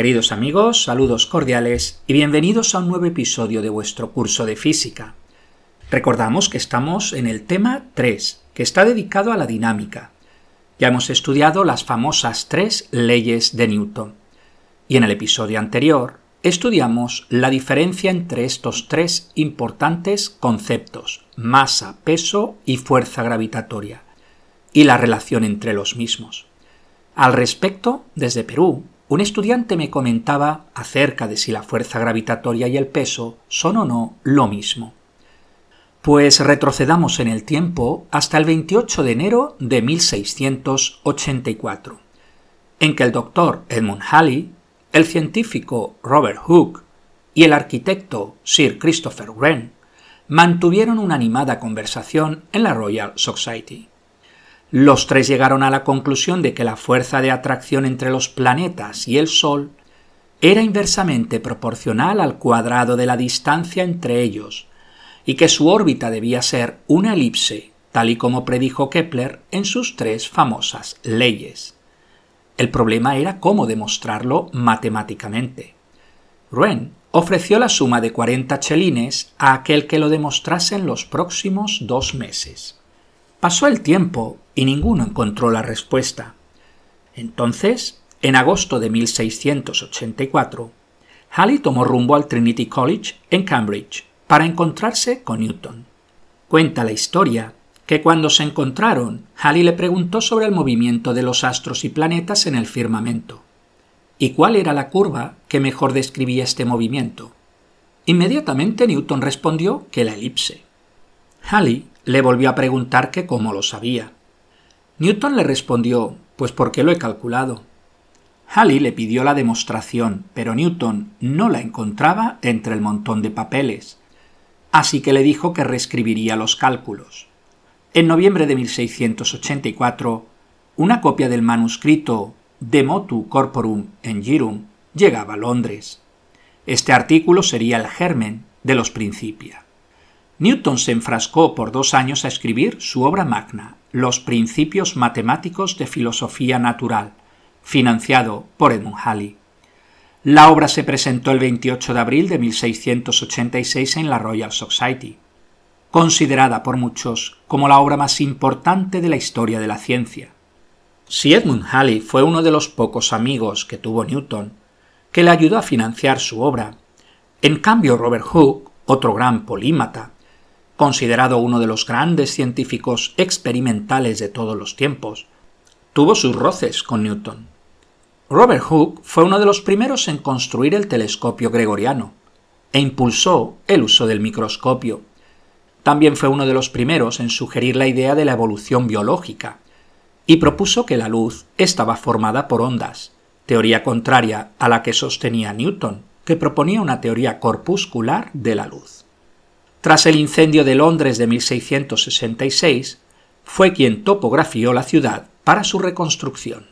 Queridos amigos, saludos cordiales y bienvenidos a un nuevo episodio de vuestro curso de física. Recordamos que estamos en el tema 3, que está dedicado a la dinámica. Ya hemos estudiado las famosas tres leyes de Newton. Y en el episodio anterior estudiamos la diferencia entre estos tres importantes conceptos, masa, peso y fuerza gravitatoria, y la relación entre los mismos. Al respecto, desde Perú, un estudiante me comentaba acerca de si la fuerza gravitatoria y el peso son o no lo mismo. Pues retrocedamos en el tiempo hasta el 28 de enero de 1684, en que el doctor Edmund Halley, el científico Robert Hooke y el arquitecto Sir Christopher Wren mantuvieron una animada conversación en la Royal Society. Los tres llegaron a la conclusión de que la fuerza de atracción entre los planetas y el Sol era inversamente proporcional al cuadrado de la distancia entre ellos, y que su órbita debía ser una elipse, tal y como predijo Kepler en sus tres famosas leyes. El problema era cómo demostrarlo matemáticamente. Wren ofreció la suma de 40 chelines a aquel que lo demostrase en los próximos dos meses. Pasó el tiempo y ninguno encontró la respuesta. Entonces, en agosto de 1684, Halley tomó rumbo al Trinity College en Cambridge para encontrarse con Newton. Cuenta la historia que cuando se encontraron, Halley le preguntó sobre el movimiento de los astros y planetas en el firmamento. ¿Y cuál era la curva que mejor describía este movimiento? Inmediatamente Newton respondió que la elipse. Halley le volvió a preguntar que cómo lo sabía. Newton le respondió, pues porque lo he calculado. Halley le pidió la demostración, pero Newton no la encontraba entre el montón de papeles, así que le dijo que reescribiría los cálculos. En noviembre de 1684, una copia del manuscrito De motu corporum engirum llegaba a Londres. Este artículo sería el germen de los Principia. Newton se enfrascó por dos años a escribir su obra magna, Los Principios Matemáticos de Filosofía Natural, financiado por Edmund Halley. La obra se presentó el 28 de abril de 1686 en la Royal Society, considerada por muchos como la obra más importante de la historia de la ciencia. Si Edmund Halley fue uno de los pocos amigos que tuvo Newton, que le ayudó a financiar su obra, en cambio Robert Hooke, otro gran polímata, considerado uno de los grandes científicos experimentales de todos los tiempos, tuvo sus roces con Newton. Robert Hooke fue uno de los primeros en construir el telescopio gregoriano e impulsó el uso del microscopio. También fue uno de los primeros en sugerir la idea de la evolución biológica y propuso que la luz estaba formada por ondas, teoría contraria a la que sostenía Newton, que proponía una teoría corpuscular de la luz. Tras el incendio de Londres de 1666, fue quien topografió la ciudad para su reconstrucción.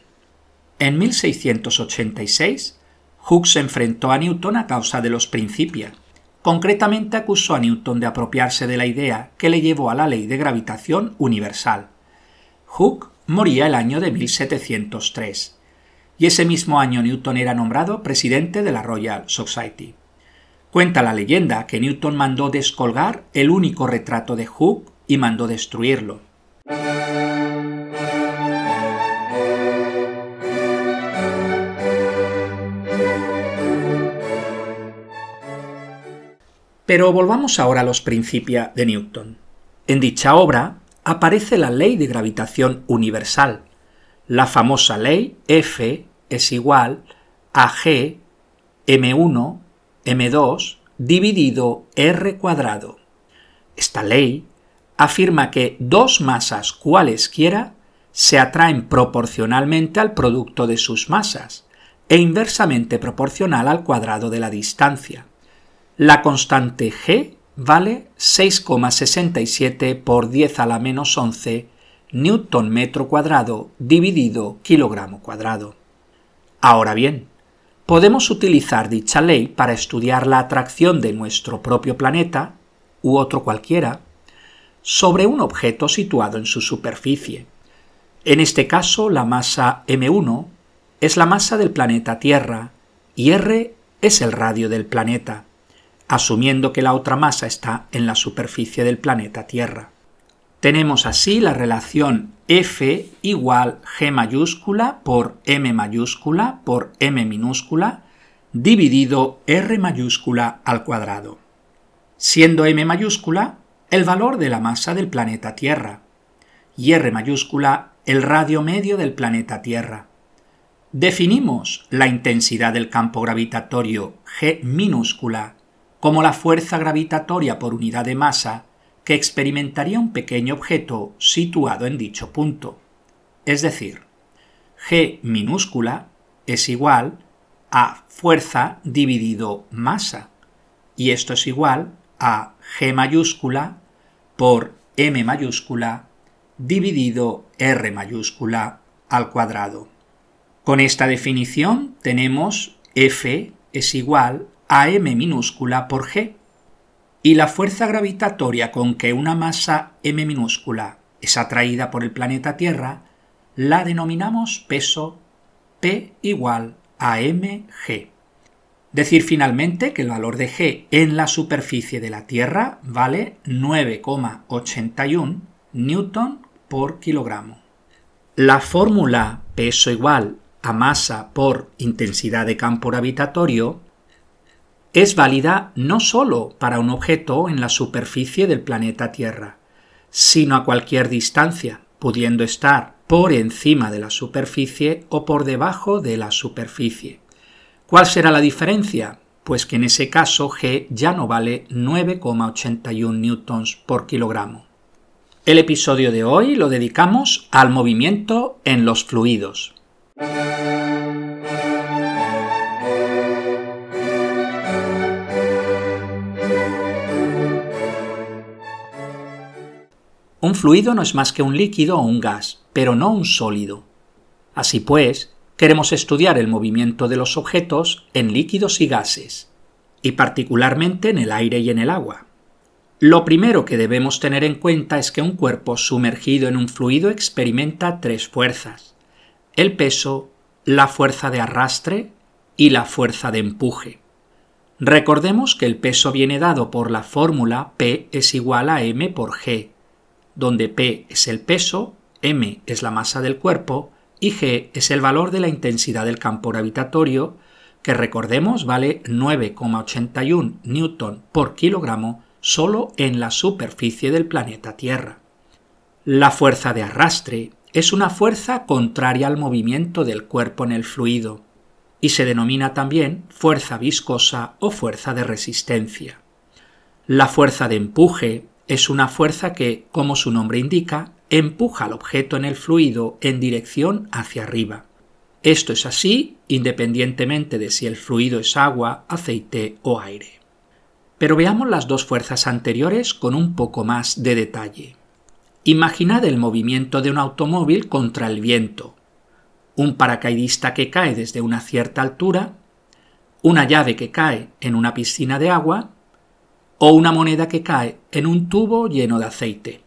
En 1686, Hooke se enfrentó a Newton a causa de los Principia. Concretamente acusó a Newton de apropiarse de la idea que le llevó a la ley de gravitación universal. Hooke moría el año de 1703, y ese mismo año Newton era nombrado presidente de la Royal Society. Cuenta la leyenda que Newton mandó descolgar el único retrato de Hooke y mandó destruirlo. Pero volvamos ahora a los principios de Newton. En dicha obra aparece la ley de gravitación universal, la famosa ley F es igual a G m1 m2 dividido r cuadrado. Esta ley afirma que dos masas cualesquiera se atraen proporcionalmente al producto de sus masas e inversamente proporcional al cuadrado de la distancia. La constante g vale 6,67 por 10 a la menos 11 newton metro cuadrado dividido kilogramo cuadrado. Ahora bien, podemos utilizar dicha ley para estudiar la atracción de nuestro propio planeta, u otro cualquiera, sobre un objeto situado en su superficie. En este caso, la masa m1 es la masa del planeta Tierra y r es el radio del planeta, asumiendo que la otra masa está en la superficie del planeta Tierra. Tenemos así la relación F igual G mayúscula por M mayúscula por M minúscula dividido R mayúscula al cuadrado. Siendo M mayúscula el valor de la masa del planeta Tierra y R mayúscula el radio medio del planeta Tierra. Definimos la intensidad del campo gravitatorio G minúscula como la fuerza gravitatoria por unidad de masa que experimentaría un pequeño objeto situado en dicho punto. Es decir, G minúscula es igual a fuerza dividido masa, y esto es igual a G mayúscula por M mayúscula dividido R mayúscula al cuadrado. Con esta definición tenemos F es igual a M minúscula por G, y la fuerza gravitatoria con que una masa m minúscula es atraída por el planeta Tierra la denominamos peso P igual a mg. Decir finalmente que el valor de g en la superficie de la Tierra vale 9,81 newton por kilogramo. La fórmula peso igual a masa por intensidad de campo gravitatorio es válida no sólo para un objeto en la superficie del planeta Tierra, sino a cualquier distancia, pudiendo estar por encima de la superficie o por debajo de la superficie. ¿Cuál será la diferencia? Pues que en ese caso G ya no vale 9,81 newtons por kilogramo. El episodio de hoy lo dedicamos al movimiento en los fluidos. Un fluido no es más que un líquido o un gas, pero no un sólido. Así pues, queremos estudiar el movimiento de los objetos en líquidos y gases, y particularmente en el aire y en el agua. Lo primero que debemos tener en cuenta es que un cuerpo sumergido en un fluido experimenta tres fuerzas, el peso, la fuerza de arrastre y la fuerza de empuje. Recordemos que el peso viene dado por la fórmula P es igual a m por g, donde P es el peso, m es la masa del cuerpo y g es el valor de la intensidad del campo gravitatorio, que recordemos vale 9,81 newton por kilogramo solo en la superficie del planeta Tierra. La fuerza de arrastre es una fuerza contraria al movimiento del cuerpo en el fluido y se denomina también fuerza viscosa o fuerza de resistencia. La fuerza de empuje es una fuerza que, como su nombre indica, empuja al objeto en el fluido en dirección hacia arriba. Esto es así independientemente de si el fluido es agua, aceite o aire. Pero veamos las dos fuerzas anteriores con un poco más de detalle. Imaginad el movimiento de un automóvil contra el viento, un paracaidista que cae desde una cierta altura, una llave que cae en una piscina de agua o una moneda que cae en un tubo lleno de aceite.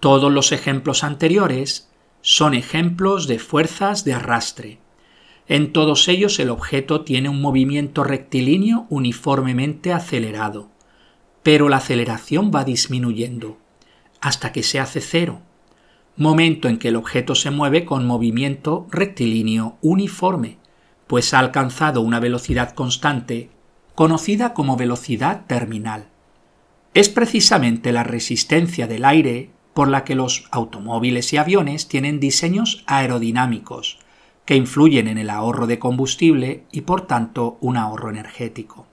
Todos los ejemplos anteriores son ejemplos de fuerzas de arrastre. En todos ellos el objeto tiene un movimiento rectilíneo uniformemente acelerado, pero la aceleración va disminuyendo hasta que se hace cero, momento en que el objeto se mueve con movimiento rectilíneo uniforme, pues ha alcanzado una velocidad constante conocida como velocidad terminal. Es precisamente la resistencia del aire por la que los automóviles y aviones tienen diseños aerodinámicos, que influyen en el ahorro de combustible y por tanto un ahorro energético.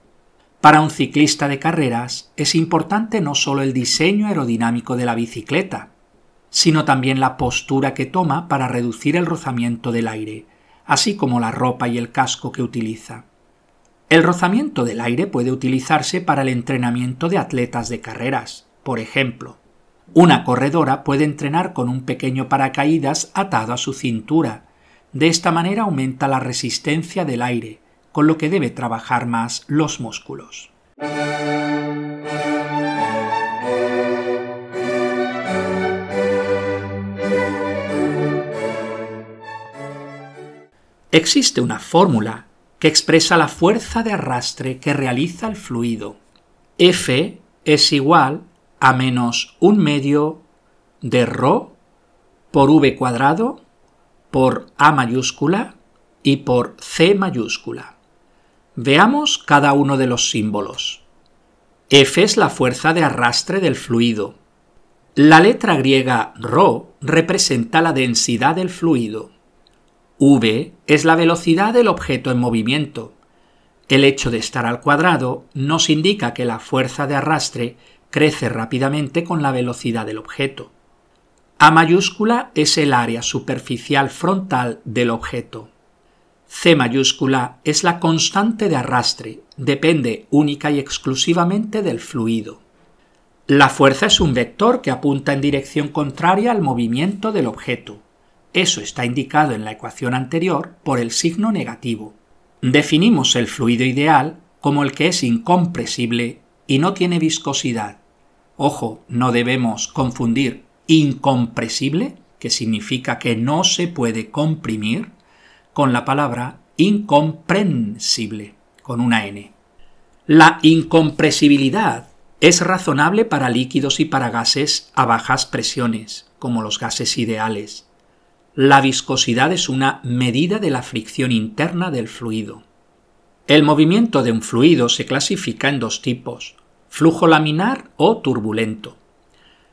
Para un ciclista de carreras es importante no solo el diseño aerodinámico de la bicicleta, sino también la postura que toma para reducir el rozamiento del aire, así como la ropa y el casco que utiliza. El rozamiento del aire puede utilizarse para el entrenamiento de atletas de carreras. Por ejemplo, una corredora puede entrenar con un pequeño paracaídas atado a su cintura. De esta manera aumenta la resistencia del aire, con lo que debe trabajar más los músculos. Existe una fórmula que expresa la fuerza de arrastre que realiza el fluido. F es igual a menos un medio de ρ por v cuadrado por A mayúscula y por C mayúscula. Veamos cada uno de los símbolos. F es la fuerza de arrastre del fluido. La letra griega ρ representa la densidad del fluido. V es la velocidad del objeto en movimiento. El hecho de estar al cuadrado nos indica que la fuerza de arrastre crece rápidamente con la velocidad del objeto. A mayúscula es el área superficial frontal del objeto. C mayúscula es la constante de arrastre, depende única y exclusivamente del fluido. La fuerza es un vector que apunta en dirección contraria al movimiento del objeto. Eso está indicado en la ecuación anterior por el signo negativo. Definimos el fluido ideal como el que es incompresible y no tiene viscosidad. Ojo, no debemos confundir incompresible, que significa que no se puede comprimir, con la palabra incomprensible, con una N. La incompresibilidad es razonable para líquidos y para gases a bajas presiones, como los gases ideales. La viscosidad es una medida de la fricción interna del fluido. El movimiento de un fluido se clasifica en dos tipos, flujo laminar o turbulento.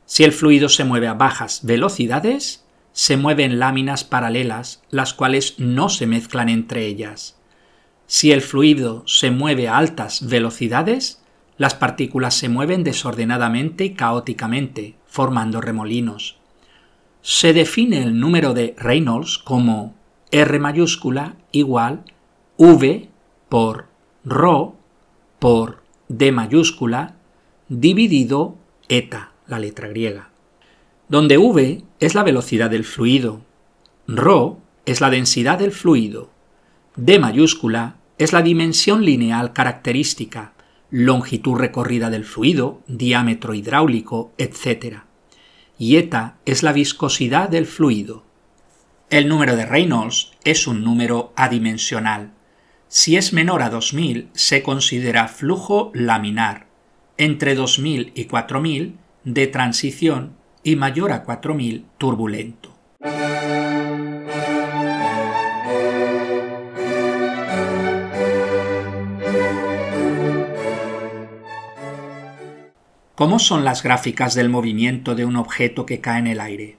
Si el fluido se mueve a bajas velocidades, se mueven láminas paralelas, las cuales no se mezclan entre ellas. Si el fluido se mueve a altas velocidades, las partículas se mueven desordenadamente y caóticamente, formando remolinos. Se define el número de Reynolds como R mayúscula igual V por ρ por D mayúscula dividido eta, la letra griega donde v es la velocidad del fluido, ρ es la densidad del fluido, d mayúscula es la dimensión lineal característica, longitud recorrida del fluido, diámetro hidráulico, etc. Y eta es la viscosidad del fluido. El número de Reynolds es un número adimensional. Si es menor a 2000 se considera flujo laminar, entre 2000 y 4000 de transición y mayor a 4000 turbulento. ¿Cómo son las gráficas del movimiento de un objeto que cae en el aire?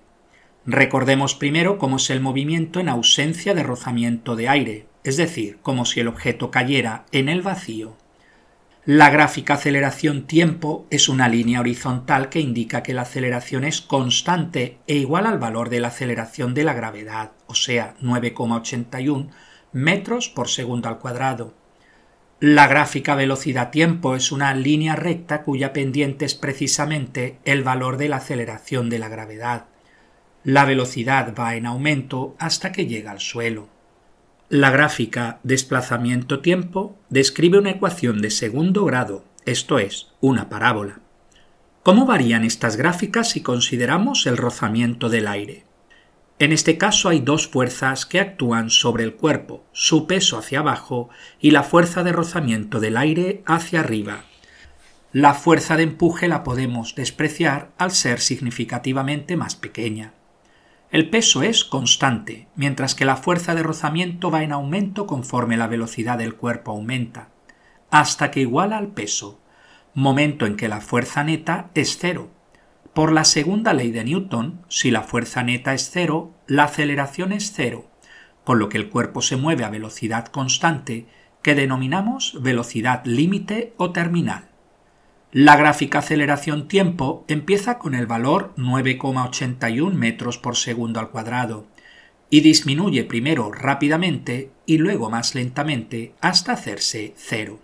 Recordemos primero cómo es el movimiento en ausencia de rozamiento de aire, es decir, como si el objeto cayera en el vacío. La gráfica aceleración-tiempo es una línea horizontal que indica que la aceleración es constante e igual al valor de la aceleración de la gravedad, o sea, 9,81 metros por segundo al cuadrado. La gráfica velocidad-tiempo es una línea recta cuya pendiente es precisamente el valor de la aceleración de la gravedad. La velocidad va en aumento hasta que llega al suelo. La gráfica desplazamiento-tiempo describe una ecuación de segundo grado, esto es, una parábola. ¿Cómo varían estas gráficas si consideramos el rozamiento del aire? En este caso hay dos fuerzas que actúan sobre el cuerpo, su peso hacia abajo y la fuerza de rozamiento del aire hacia arriba. La fuerza de empuje la podemos despreciar al ser significativamente más pequeña. El peso es constante, mientras que la fuerza de rozamiento va en aumento conforme la velocidad del cuerpo aumenta, hasta que iguala al peso, momento en que la fuerza neta es cero. Por la segunda ley de Newton, si la fuerza neta es cero, la aceleración es cero, con lo que el cuerpo se mueve a velocidad constante, que denominamos velocidad límite o terminal. La gráfica aceleración-tiempo empieza con el valor 9,81 metros por segundo al cuadrado y disminuye primero rápidamente y luego más lentamente hasta hacerse cero.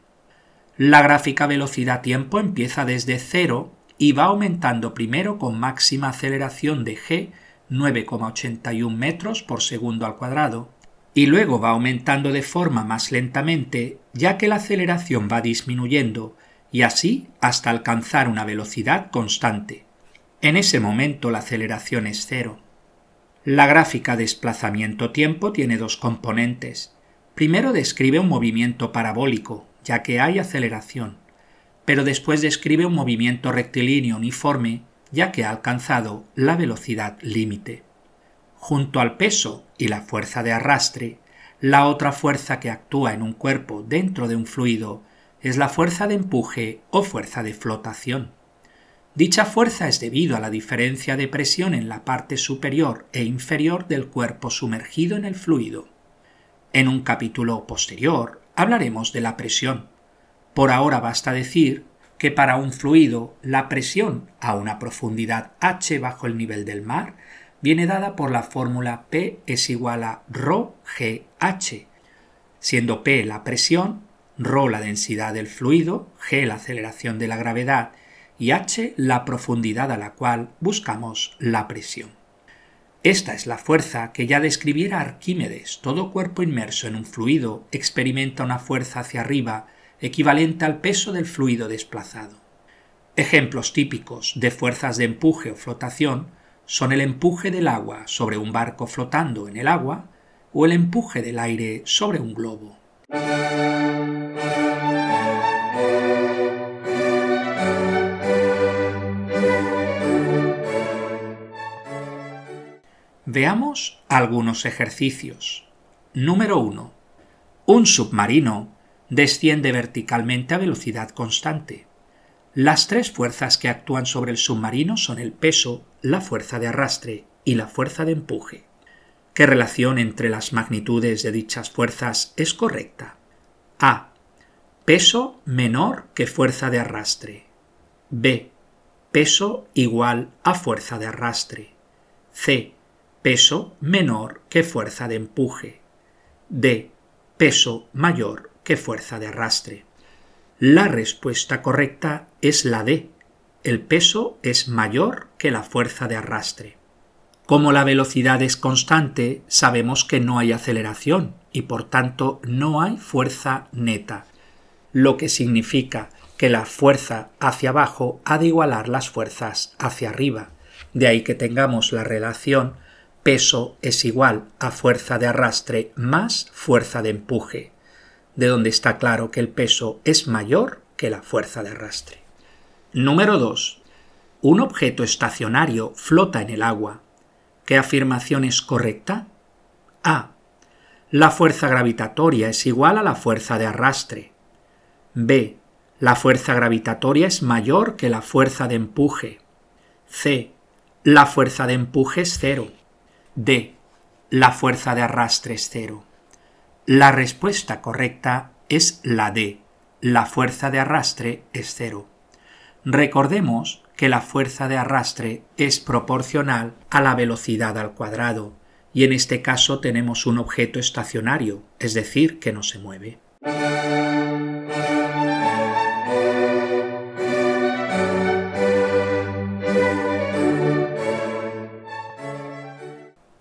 La gráfica velocidad-tiempo empieza desde cero y va aumentando primero con máxima aceleración de g 9,81 metros por segundo al cuadrado y luego va aumentando de forma más lentamente ya que la aceleración va disminuyendo y así hasta alcanzar una velocidad constante. En ese momento la aceleración es cero. La gráfica desplazamiento-tiempo tiene dos componentes. Primero describe un movimiento parabólico, ya que hay aceleración, pero después describe un movimiento rectilíneo uniforme, ya que ha alcanzado la velocidad límite. Junto al peso y la fuerza de arrastre, la otra fuerza que actúa en un cuerpo dentro de un fluido es la fuerza de empuje o fuerza de flotación. Dicha fuerza es debido a la diferencia de presión en la parte superior e inferior del cuerpo sumergido en el fluido. En un capítulo posterior hablaremos de la presión. Por ahora basta decir que para un fluido la presión a una profundidad h bajo el nivel del mar viene dada por la fórmula P es igual a ρgh, siendo P la presión, ρ la densidad del fluido, g la aceleración de la gravedad y h la profundidad a la cual buscamos la presión. Esta es la fuerza que ya describiera Arquímedes. Todo cuerpo inmerso en un fluido experimenta una fuerza hacia arriba equivalente al peso del fluido desplazado. Ejemplos típicos de fuerzas de empuje o flotación son el empuje del agua sobre un barco flotando en el agua o el empuje del aire sobre un globo. Veamos algunos ejercicios. Número 1. Un submarino desciende verticalmente a velocidad constante. Las tres fuerzas que actúan sobre el submarino son el peso, la fuerza de arrastre y la fuerza de empuje. ¿Qué relación entre las magnitudes de dichas fuerzas es correcta? A. Peso menor que fuerza de arrastre. B. Peso igual a fuerza de arrastre. C peso menor que fuerza de empuje. D. Peso mayor que fuerza de arrastre. La respuesta correcta es la D. El peso es mayor que la fuerza de arrastre. Como la velocidad es constante, sabemos que no hay aceleración y por tanto no hay fuerza neta, lo que significa que la fuerza hacia abajo ha de igualar las fuerzas hacia arriba. De ahí que tengamos la relación peso es igual a fuerza de arrastre más fuerza de empuje, de donde está claro que el peso es mayor que la fuerza de arrastre. Número 2. Un objeto estacionario flota en el agua. ¿Qué afirmación es correcta? A. La fuerza gravitatoria es igual a la fuerza de arrastre. B. La fuerza gravitatoria es mayor que la fuerza de empuje. C. La fuerza de empuje es cero. D. La fuerza de arrastre es cero. La respuesta correcta es la D. La fuerza de arrastre es cero. Recordemos que la fuerza de arrastre es proporcional a la velocidad al cuadrado, y en este caso tenemos un objeto estacionario, es decir, que no se mueve.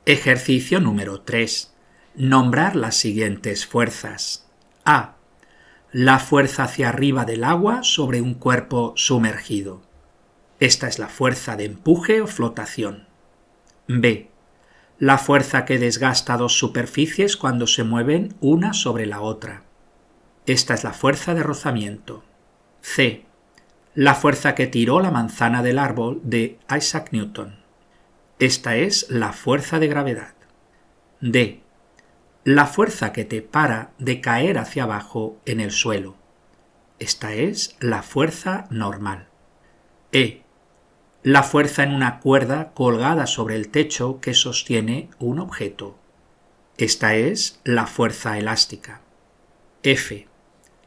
Ejercicio número 3. Nombrar las siguientes fuerzas. A. La fuerza hacia arriba del agua sobre un cuerpo sumergido. Esta es la fuerza de empuje o flotación. B. La fuerza que desgasta dos superficies cuando se mueven una sobre la otra. Esta es la fuerza de rozamiento. C. La fuerza que tiró la manzana del árbol de Isaac Newton. Esta es la fuerza de gravedad. D. La fuerza que te para de caer hacia abajo en el suelo. Esta es la fuerza normal. E. La fuerza en una cuerda colgada sobre el techo que sostiene un objeto. Esta es la fuerza elástica. F.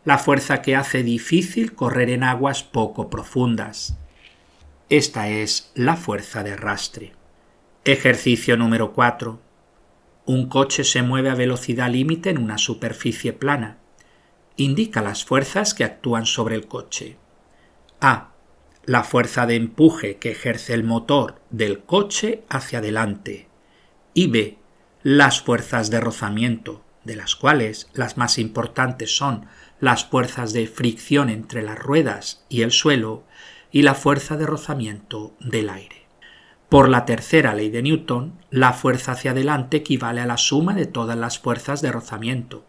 La fuerza que hace difícil correr en aguas poco profundas. Esta es la fuerza de arrastre. Ejercicio número 4. Un coche se mueve a velocidad límite en una superficie plana. Indica las fuerzas que actúan sobre el coche. A. La fuerza de empuje que ejerce el motor del coche hacia adelante. Y B. Las fuerzas de rozamiento, de las cuales las más importantes son las fuerzas de fricción entre las ruedas y el suelo y la fuerza de rozamiento del aire. Por la tercera ley de Newton, la fuerza hacia adelante equivale a la suma de todas las fuerzas de rozamiento.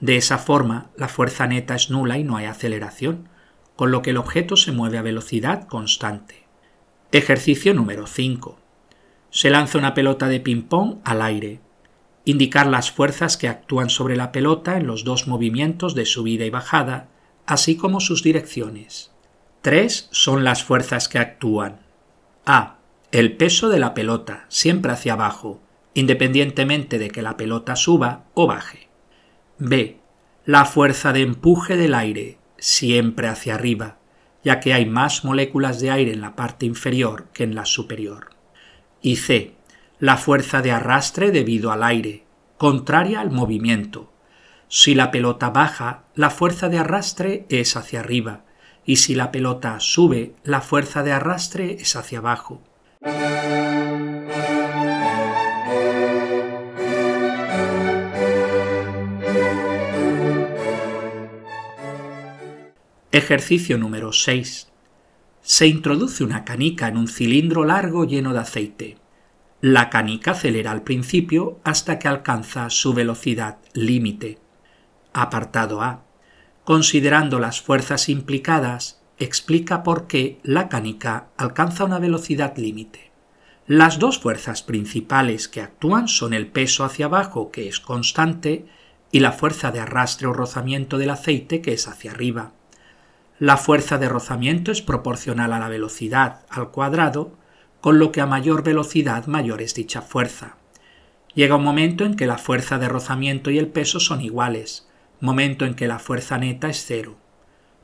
De esa forma, la fuerza neta es nula y no hay aceleración, con lo que el objeto se mueve a velocidad constante. Ejercicio número 5. Se lanza una pelota de ping-pong al aire. Indicar las fuerzas que actúan sobre la pelota en los dos movimientos de subida y bajada, así como sus direcciones. Tres son las fuerzas que actúan. A. El peso de la pelota, siempre hacia abajo, independientemente de que la pelota suba o baje. B. La fuerza de empuje del aire, siempre hacia arriba, ya que hay más moléculas de aire en la parte inferior que en la superior. Y C. La fuerza de arrastre debido al aire, contraria al movimiento. Si la pelota baja, la fuerza de arrastre es hacia arriba, y si la pelota sube, la fuerza de arrastre es hacia abajo. Ejercicio número 6. Se introduce una canica en un cilindro largo lleno de aceite. La canica acelera al principio hasta que alcanza su velocidad límite. Apartado A. Considerando las fuerzas implicadas, explica por qué la canica alcanza una velocidad límite. Las dos fuerzas principales que actúan son el peso hacia abajo, que es constante, y la fuerza de arrastre o rozamiento del aceite, que es hacia arriba. La fuerza de rozamiento es proporcional a la velocidad al cuadrado, con lo que a mayor velocidad mayor es dicha fuerza. Llega un momento en que la fuerza de rozamiento y el peso son iguales, momento en que la fuerza neta es cero.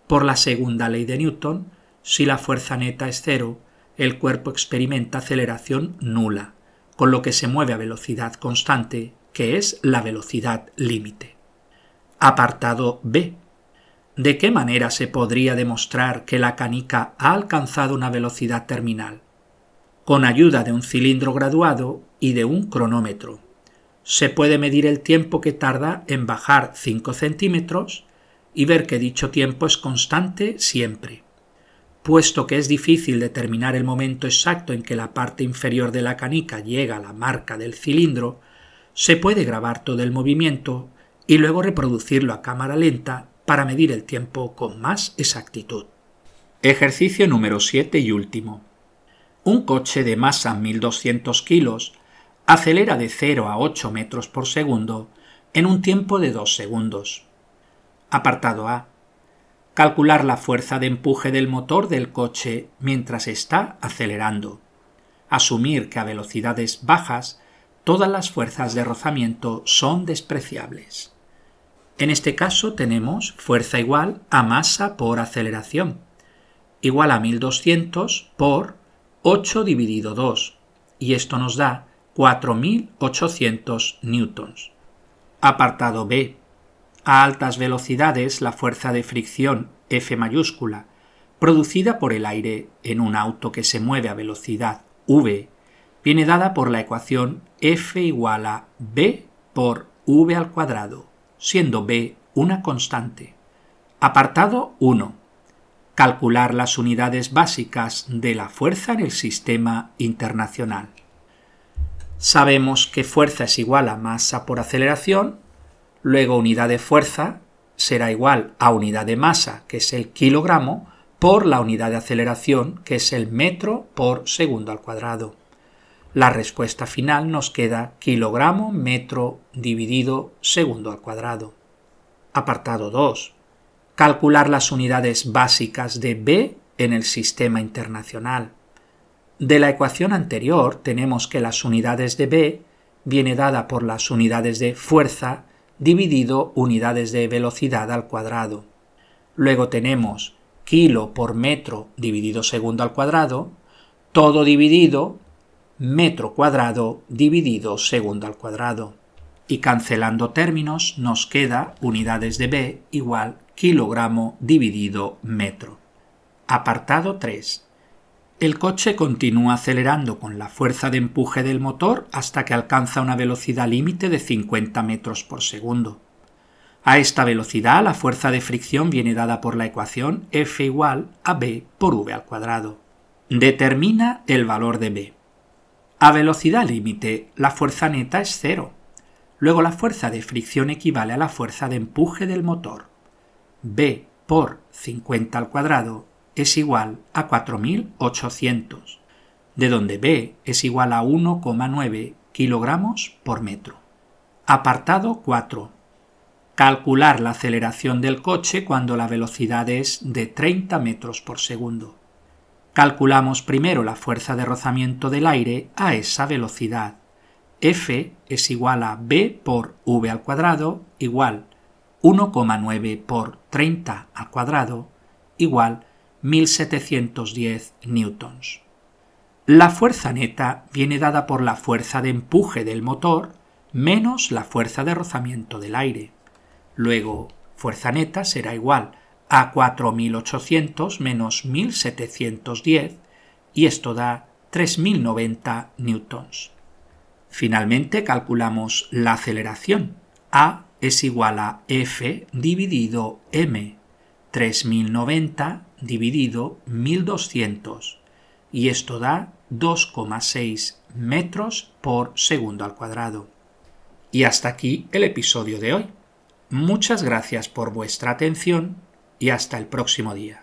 Por la segunda ley de Newton, si la fuerza neta es cero, el cuerpo experimenta aceleración nula, con lo que se mueve a velocidad constante, que es la velocidad límite. Apartado B. ¿De qué manera se podría demostrar que la canica ha alcanzado una velocidad terminal? Con ayuda de un cilindro graduado y de un cronómetro. Se puede medir el tiempo que tarda en bajar 5 centímetros y ver que dicho tiempo es constante siempre. Puesto que es difícil determinar el momento exacto en que la parte inferior de la canica llega a la marca del cilindro, se puede grabar todo el movimiento y luego reproducirlo a cámara lenta para medir el tiempo con más exactitud. Ejercicio número 7 y último. Un coche de masa 1200 kilos acelera de 0 a 8 metros por segundo en un tiempo de 2 segundos. Apartado A. Calcular la fuerza de empuje del motor del coche mientras está acelerando. Asumir que a velocidades bajas todas las fuerzas de rozamiento son despreciables. En este caso tenemos fuerza igual a masa por aceleración, igual a 1200 por 8 dividido 2, y esto nos da 4800 newtons. Apartado B. A altas velocidades la fuerza de fricción F mayúscula, producida por el aire en un auto que se mueve a velocidad v, viene dada por la ecuación F igual a B por v al cuadrado siendo b una constante. Apartado 1. Calcular las unidades básicas de la fuerza en el sistema internacional. Sabemos que fuerza es igual a masa por aceleración, luego unidad de fuerza será igual a unidad de masa, que es el kilogramo, por la unidad de aceleración, que es el metro por segundo al cuadrado. La respuesta final nos queda kilogramo metro dividido segundo al cuadrado. Apartado 2. Calcular las unidades básicas de B en el sistema internacional. De la ecuación anterior tenemos que las unidades de B viene dada por las unidades de fuerza dividido unidades de velocidad al cuadrado. Luego tenemos kilo por metro dividido segundo al cuadrado, todo dividido metro cuadrado dividido segundo al cuadrado. Y cancelando términos nos queda unidades de B igual kilogramo dividido metro. Apartado 3. El coche continúa acelerando con la fuerza de empuje del motor hasta que alcanza una velocidad límite de 50 metros por segundo. A esta velocidad la fuerza de fricción viene dada por la ecuación F igual a B por V al cuadrado. Determina el valor de B. A velocidad límite, la fuerza neta es cero. Luego la fuerza de fricción equivale a la fuerza de empuje del motor. B por 50 al cuadrado es igual a 4800, de donde B es igual a 1,9 kilogramos por metro. Apartado 4. Calcular la aceleración del coche cuando la velocidad es de 30 metros por segundo. Calculamos primero la fuerza de rozamiento del aire a esa velocidad. F es igual a B por V al cuadrado igual 1,9 por 30 al cuadrado igual 1710 newtons. La fuerza neta viene dada por la fuerza de empuje del motor menos la fuerza de rozamiento del aire. Luego, fuerza neta será igual a 4800 menos 1710 y esto da 3090 newtons. Finalmente calculamos la aceleración. A es igual a F dividido M. 3090 dividido 1200 y esto da 2,6 metros por segundo al cuadrado. Y hasta aquí el episodio de hoy. Muchas gracias por vuestra atención y hasta el próximo día.